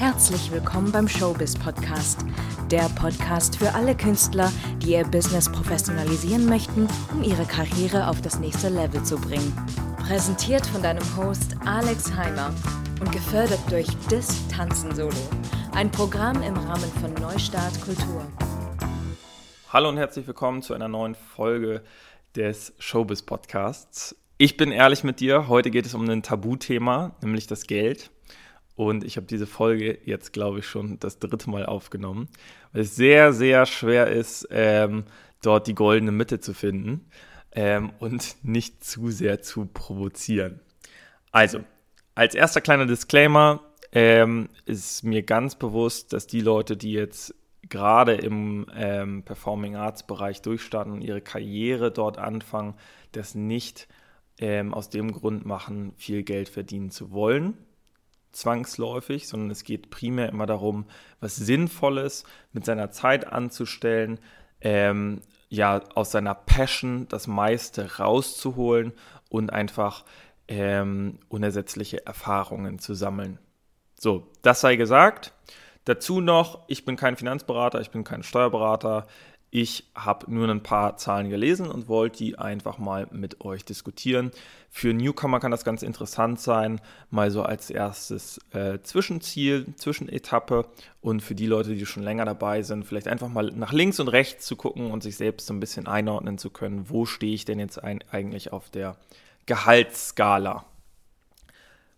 Herzlich willkommen beim Showbiz Podcast. Der Podcast für alle Künstler, die ihr Business professionalisieren möchten, um ihre Karriere auf das nächste Level zu bringen. Präsentiert von deinem Host Alex Heimer und gefördert durch Dis Tanzen Solo. Ein Programm im Rahmen von Neustart Kultur. Hallo und herzlich willkommen zu einer neuen Folge des Showbiz Podcasts. Ich bin ehrlich mit dir, heute geht es um ein Tabuthema, nämlich das Geld. Und ich habe diese Folge jetzt, glaube ich, schon das dritte Mal aufgenommen, weil es sehr, sehr schwer ist, ähm, dort die goldene Mitte zu finden ähm, und nicht zu sehr zu provozieren. Also, als erster kleiner Disclaimer ähm, ist mir ganz bewusst, dass die Leute, die jetzt gerade im ähm, Performing Arts Bereich durchstarten und ihre Karriere dort anfangen, das nicht ähm, aus dem Grund machen, viel Geld verdienen zu wollen, zwangsläufig, sondern es geht primär immer darum, was Sinnvolles mit seiner Zeit anzustellen, ähm, ja, aus seiner Passion das meiste rauszuholen und einfach ähm, unersetzliche Erfahrungen zu sammeln. So, das sei gesagt. Dazu noch, ich bin kein Finanzberater, ich bin kein Steuerberater. Ich habe nur ein paar Zahlen gelesen und wollte die einfach mal mit euch diskutieren. Für Newcomer kann das ganz interessant sein, mal so als erstes äh, Zwischenziel, Zwischenetappe und für die Leute, die schon länger dabei sind, vielleicht einfach mal nach links und rechts zu gucken und sich selbst so ein bisschen einordnen zu können, wo stehe ich denn jetzt ein, eigentlich auf der Gehaltsskala.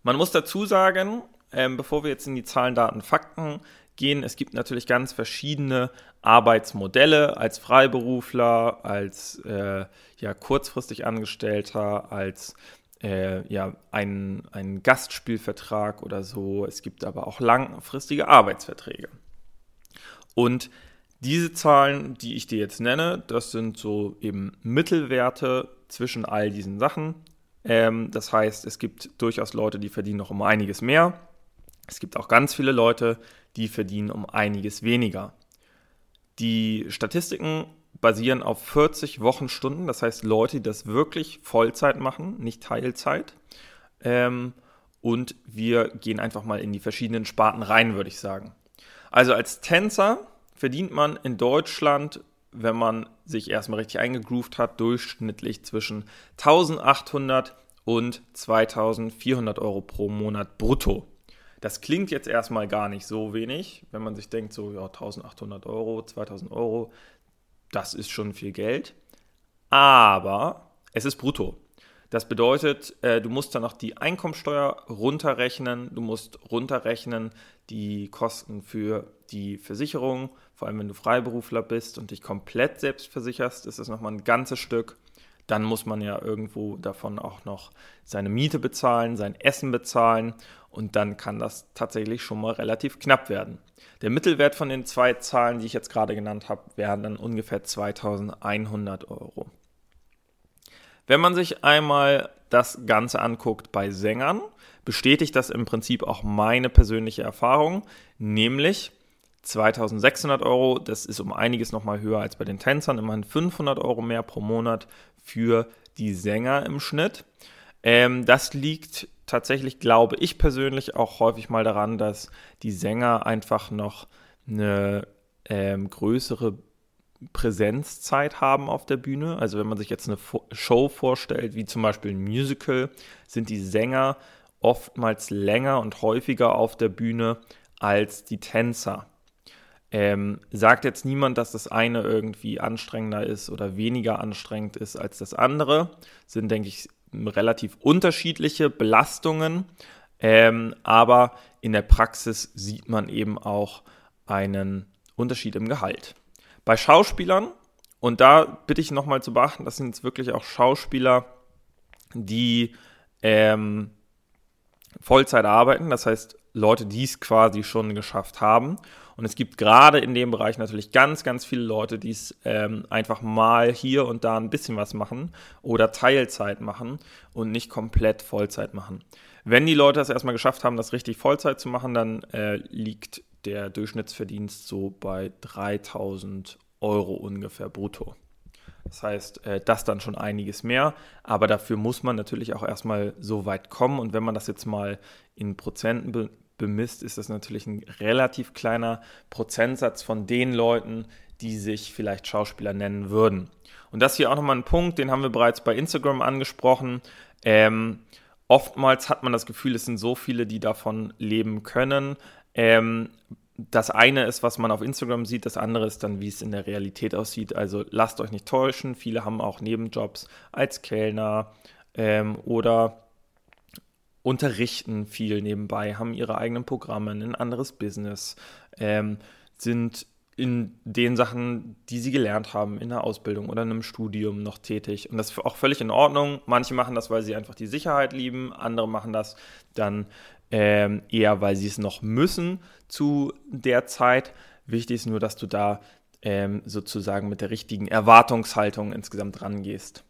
Man muss dazu sagen, ähm, bevor wir jetzt in die Zahlen, Daten, Fakten gehen. Es gibt natürlich ganz verschiedene Arbeitsmodelle als Freiberufler, als äh, ja, kurzfristig Angestellter, als äh, ja, ein, ein Gastspielvertrag oder so. Es gibt aber auch langfristige Arbeitsverträge. Und diese Zahlen, die ich dir jetzt nenne, das sind so eben Mittelwerte zwischen all diesen Sachen. Ähm, das heißt, es gibt durchaus Leute, die verdienen noch um einiges mehr. Es gibt auch ganz viele Leute, die verdienen um einiges weniger. Die Statistiken basieren auf 40 Wochenstunden, das heißt Leute, die das wirklich Vollzeit machen, nicht Teilzeit. Ähm, und wir gehen einfach mal in die verschiedenen Sparten rein, würde ich sagen. Also als Tänzer verdient man in Deutschland, wenn man sich erstmal richtig eingegroovt hat, durchschnittlich zwischen 1800 und 2400 Euro pro Monat brutto. Das klingt jetzt erstmal gar nicht so wenig, wenn man sich denkt, so ja, 1800 Euro, 2000 Euro, das ist schon viel Geld. Aber es ist brutto. Das bedeutet, äh, du musst dann noch die Einkommensteuer runterrechnen, du musst runterrechnen die Kosten für die Versicherung, vor allem wenn du Freiberufler bist und dich komplett selbst versicherst, ist das nochmal ein ganzes Stück. Dann muss man ja irgendwo davon auch noch seine Miete bezahlen, sein Essen bezahlen und dann kann das tatsächlich schon mal relativ knapp werden. Der Mittelwert von den zwei Zahlen, die ich jetzt gerade genannt habe, wären dann ungefähr 2100 Euro. Wenn man sich einmal das Ganze anguckt bei Sängern, bestätigt das im Prinzip auch meine persönliche Erfahrung, nämlich 2600 Euro, das ist um einiges nochmal höher als bei den Tänzern, immerhin 500 Euro mehr pro Monat für die Sänger im Schnitt. Ähm, das liegt tatsächlich, glaube ich persönlich, auch häufig mal daran, dass die Sänger einfach noch eine ähm, größere Präsenzzeit haben auf der Bühne. Also wenn man sich jetzt eine Show vorstellt, wie zum Beispiel ein Musical, sind die Sänger oftmals länger und häufiger auf der Bühne als die Tänzer. Ähm, sagt jetzt niemand, dass das eine irgendwie anstrengender ist oder weniger anstrengend ist als das andere. Sind, denke ich, relativ unterschiedliche Belastungen, ähm, aber in der Praxis sieht man eben auch einen Unterschied im Gehalt. Bei Schauspielern, und da bitte ich nochmal zu beachten, das sind jetzt wirklich auch Schauspieler, die ähm, Vollzeit arbeiten, das heißt Leute, die es quasi schon geschafft haben. Und es gibt gerade in dem Bereich natürlich ganz, ganz viele Leute, die es ähm, einfach mal hier und da ein bisschen was machen oder Teilzeit machen und nicht komplett Vollzeit machen. Wenn die Leute es erstmal geschafft haben, das richtig Vollzeit zu machen, dann äh, liegt der Durchschnittsverdienst so bei 3000 Euro ungefähr brutto. Das heißt, äh, das dann schon einiges mehr, aber dafür muss man natürlich auch erstmal so weit kommen und wenn man das jetzt mal in Prozenten bemisst, ist das natürlich ein relativ kleiner Prozentsatz von den Leuten, die sich vielleicht Schauspieler nennen würden. Und das hier auch nochmal ein Punkt, den haben wir bereits bei Instagram angesprochen. Ähm, oftmals hat man das Gefühl, es sind so viele, die davon leben können. Ähm, das eine ist, was man auf Instagram sieht, das andere ist dann, wie es in der Realität aussieht. Also lasst euch nicht täuschen. Viele haben auch Nebenjobs als Kellner ähm, oder unterrichten viel nebenbei, haben ihre eigenen Programme, ein anderes Business, ähm, sind in den Sachen, die sie gelernt haben, in der Ausbildung oder in einem Studium noch tätig. Und das ist auch völlig in Ordnung. Manche machen das, weil sie einfach die Sicherheit lieben, andere machen das dann ähm, eher, weil sie es noch müssen zu der Zeit. Wichtig ist nur, dass du da ähm, sozusagen mit der richtigen Erwartungshaltung insgesamt rangehst.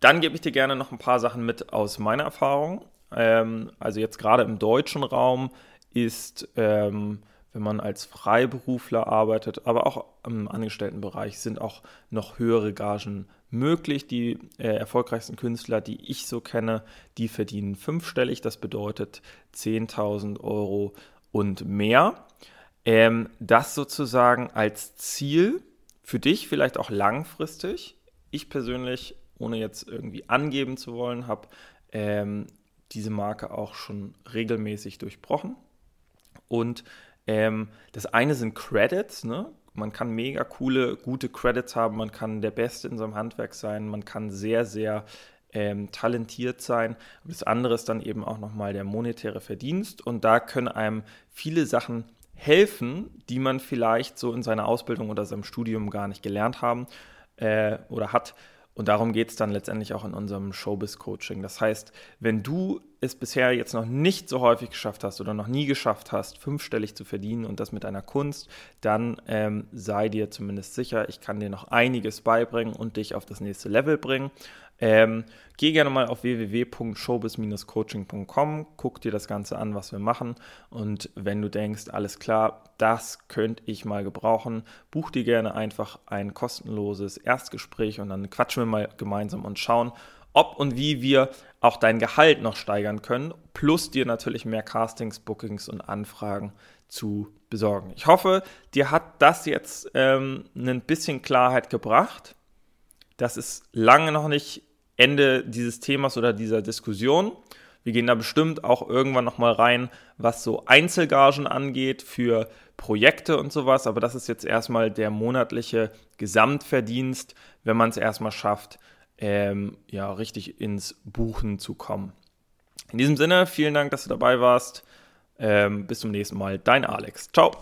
Dann gebe ich dir gerne noch ein paar Sachen mit aus meiner Erfahrung. Ähm, also jetzt gerade im deutschen Raum ist ähm, wenn man als Freiberufler arbeitet, aber auch im Angestelltenbereich sind auch noch höhere Gagen möglich. Die äh, erfolgreichsten Künstler, die ich so kenne, die verdienen fünfstellig, das bedeutet 10.000 Euro und mehr. Ähm, das sozusagen als Ziel für dich vielleicht auch langfristig. Ich persönlich, ohne jetzt irgendwie angeben zu wollen, habe ähm, diese Marke auch schon regelmäßig durchbrochen. Und ähm, das eine sind Credits, ne? Man kann mega coole, gute Credits haben, man kann der Beste in seinem Handwerk sein, man kann sehr, sehr ähm, talentiert sein. Und das andere ist dann eben auch nochmal der monetäre Verdienst. Und da können einem viele Sachen helfen, die man vielleicht so in seiner Ausbildung oder seinem Studium gar nicht gelernt haben äh, oder hat. Und darum geht es dann letztendlich auch in unserem Showbiz-Coaching. Das heißt, wenn du es bisher jetzt noch nicht so häufig geschafft hast oder noch nie geschafft hast, fünfstellig zu verdienen und das mit einer Kunst, dann ähm, sei dir zumindest sicher, ich kann dir noch einiges beibringen und dich auf das nächste Level bringen. Ähm, geh gerne mal auf www.showbiz-coaching.com, guck dir das Ganze an, was wir machen. Und wenn du denkst, alles klar, das könnte ich mal gebrauchen, buch dir gerne einfach ein kostenloses Erstgespräch und dann quatschen wir mal gemeinsam und schauen, ob und wie wir auch dein Gehalt noch steigern können, plus dir natürlich mehr Castings, Bookings und Anfragen zu besorgen. Ich hoffe, dir hat das jetzt ähm, ein bisschen Klarheit gebracht. Das ist lange noch nicht Ende dieses Themas oder dieser Diskussion. Wir gehen da bestimmt auch irgendwann nochmal rein, was so Einzelgagen angeht für Projekte und sowas. Aber das ist jetzt erstmal der monatliche Gesamtverdienst, wenn man es erstmal schafft, ähm, ja, richtig ins Buchen zu kommen. In diesem Sinne, vielen Dank, dass du dabei warst. Ähm, bis zum nächsten Mal. Dein Alex. Ciao.